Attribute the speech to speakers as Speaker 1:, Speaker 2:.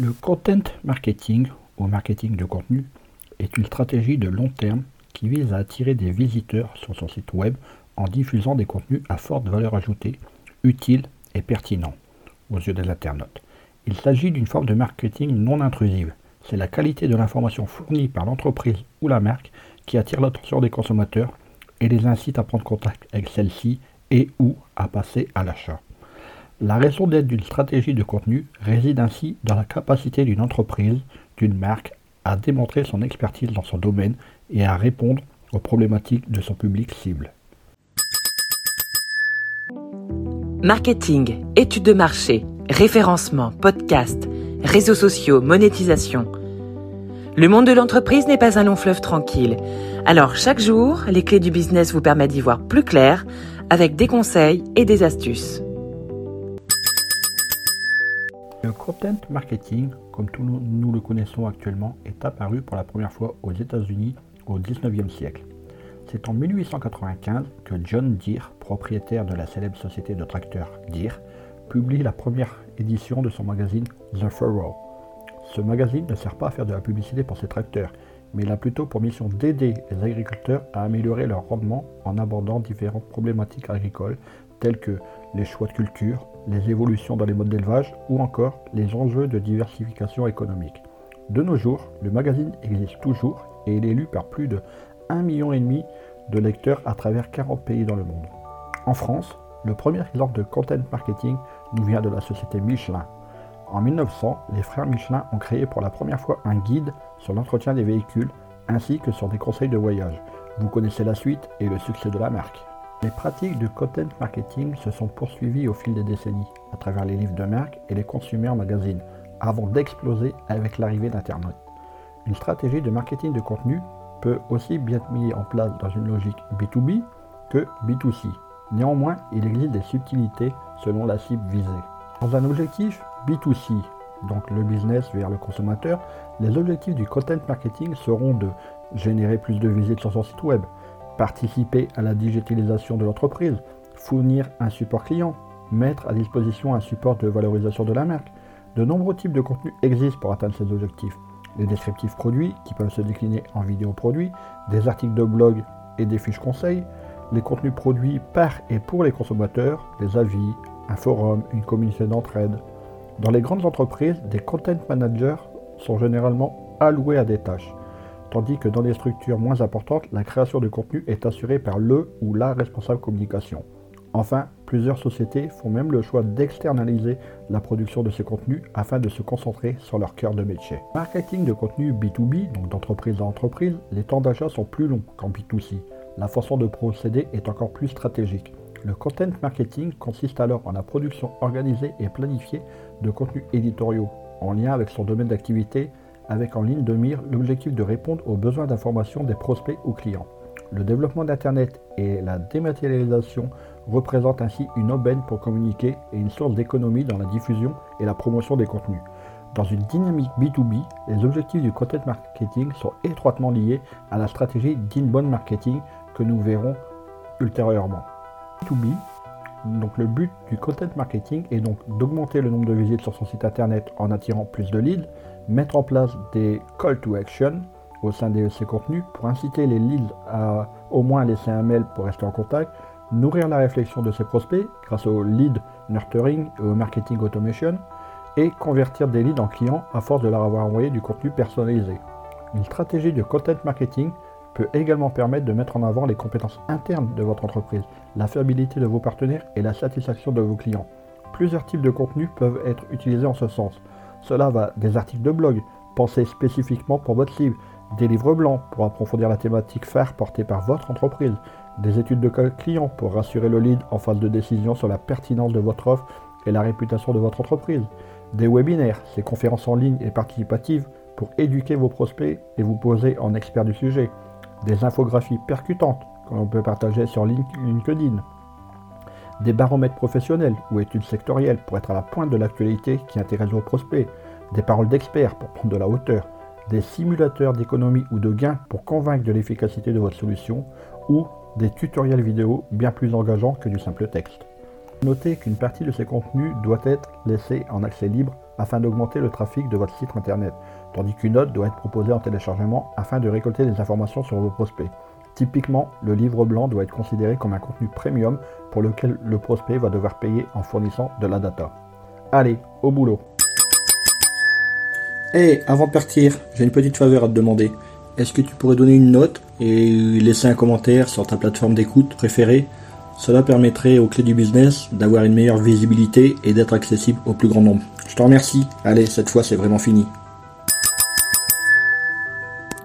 Speaker 1: Le content marketing ou marketing de contenu est une stratégie de long terme qui vise à attirer des visiteurs sur son site web en diffusant des contenus à forte valeur ajoutée, utiles et pertinents aux yeux des internautes. Il s'agit d'une forme de marketing non intrusive. C'est la qualité de l'information fournie par l'entreprise ou la marque qui attire l'attention des consommateurs et les incite à prendre contact avec celle-ci et ou à passer à l'achat. La raison d'être d'une stratégie de contenu réside ainsi dans la capacité d'une entreprise, d'une marque, à démontrer son expertise dans son domaine et à répondre aux problématiques de son public cible.
Speaker 2: Marketing, études de marché, référencement, podcast, réseaux sociaux, monétisation. Le monde de l'entreprise n'est pas un long fleuve tranquille. Alors chaque jour, les clés du business vous permettent d'y voir plus clair avec des conseils et des astuces.
Speaker 1: Le content marketing, comme tout nous le connaissons actuellement, est apparu pour la première fois aux États-Unis au XIXe siècle. C'est en 1895 que John Deere, propriétaire de la célèbre société de tracteurs Deere, publie la première édition de son magazine The Furrow. Ce magazine ne sert pas à faire de la publicité pour ses tracteurs, mais il a plutôt pour mission d'aider les agriculteurs à améliorer leur rendement en abordant différentes problématiques agricoles telles que les choix de culture, les évolutions dans les modes d'élevage ou encore les enjeux de diversification économique. De nos jours, le magazine existe toujours et il est lu par plus de 1,5 million de lecteurs à travers 40 pays dans le monde. En France, le premier exemple de content marketing nous vient de la société Michelin. En 1900, les frères Michelin ont créé pour la première fois un guide sur l'entretien des véhicules ainsi que sur des conseils de voyage. Vous connaissez la suite et le succès de la marque. Les pratiques de content marketing se sont poursuivies au fil des décennies, à travers les livres de marque et les consumer magazines, avant d'exploser avec l'arrivée d'Internet. Une stratégie de marketing de contenu peut aussi bien être mise en place dans une logique B2B que B2C. Néanmoins, il existe des subtilités selon la cible visée. Dans un objectif B2C, donc le business vers le consommateur, les objectifs du content marketing seront de générer plus de visites sur son site web, participer à la digitalisation de l'entreprise, fournir un support client, mettre à disposition un support de valorisation de la marque. De nombreux types de contenus existent pour atteindre ces objectifs. Les descriptifs produits qui peuvent se décliner en vidéo produits, des articles de blog et des fiches conseils, les contenus produits par et pour les consommateurs, des avis, un forum, une communauté d'entraide. Dans les grandes entreprises, des content managers sont généralement alloués à des tâches tandis que dans les structures moins importantes, la création de contenu est assurée par le ou la responsable communication. Enfin, plusieurs sociétés font même le choix d'externaliser la production de ces contenus afin de se concentrer sur leur cœur de métier. Marketing de contenu B2B, donc d'entreprise à entreprise, les temps d'achat sont plus longs qu'en B2C. La façon de procéder est encore plus stratégique. Le content marketing consiste alors en la production organisée et planifiée de contenus éditoriaux en lien avec son domaine d'activité, avec en ligne de mire l'objectif de répondre aux besoins d'information des prospects ou clients. Le développement d'Internet et la dématérialisation représentent ainsi une aubaine pour communiquer et une source d'économie dans la diffusion et la promotion des contenus. Dans une dynamique B2B, les objectifs du content marketing sont étroitement liés à la stratégie d'inbound marketing que nous verrons ultérieurement. B2B, donc le but du content marketing est donc d'augmenter le nombre de visites sur son site internet en attirant plus de leads, mettre en place des call to action au sein de ces contenus pour inciter les leads à au moins laisser un mail pour rester en contact, nourrir la réflexion de ses prospects grâce au lead nurturing et au marketing automation, et convertir des leads en clients à force de leur avoir envoyé du contenu personnalisé. Une stratégie de content marketing peut également permettre de mettre en avant les compétences internes de votre entreprise, la fiabilité de vos partenaires et la satisfaction de vos clients. Plusieurs types de contenus peuvent être utilisés en ce sens. Cela va des articles de blog, pensés spécifiquement pour votre cible, des livres blancs pour approfondir la thématique phare portée par votre entreprise, des études de clients pour rassurer le lead en phase de décision sur la pertinence de votre offre et la réputation de votre entreprise, des webinaires, ces conférences en ligne et participatives pour éduquer vos prospects et vous poser en expert du sujet, des infographies percutantes que l'on peut partager sur LinkedIn, des baromètres professionnels ou études sectorielles pour être à la pointe de l'actualité qui intéresse vos prospects, des paroles d'experts pour prendre de la hauteur, des simulateurs d'économie ou de gains pour convaincre de l'efficacité de votre solution, ou des tutoriels vidéo bien plus engageants que du simple texte. Notez qu'une partie de ces contenus doit être laissée en accès libre afin d'augmenter le trafic de votre site internet, tandis qu'une note doit être proposée en téléchargement afin de récolter des informations sur vos prospects. Typiquement, le livre blanc doit être considéré comme un contenu premium pour lequel le prospect va devoir payer en fournissant de la data. Allez, au boulot
Speaker 3: Hé, avant de partir, j'ai une petite faveur à te demander. Est-ce que tu pourrais donner une note et laisser un commentaire sur ta plateforme d'écoute préférée? Cela permettrait aux clés du business d'avoir une meilleure visibilité et d'être accessible au plus grand nombre. Je te remercie. Allez, cette fois c'est vraiment fini.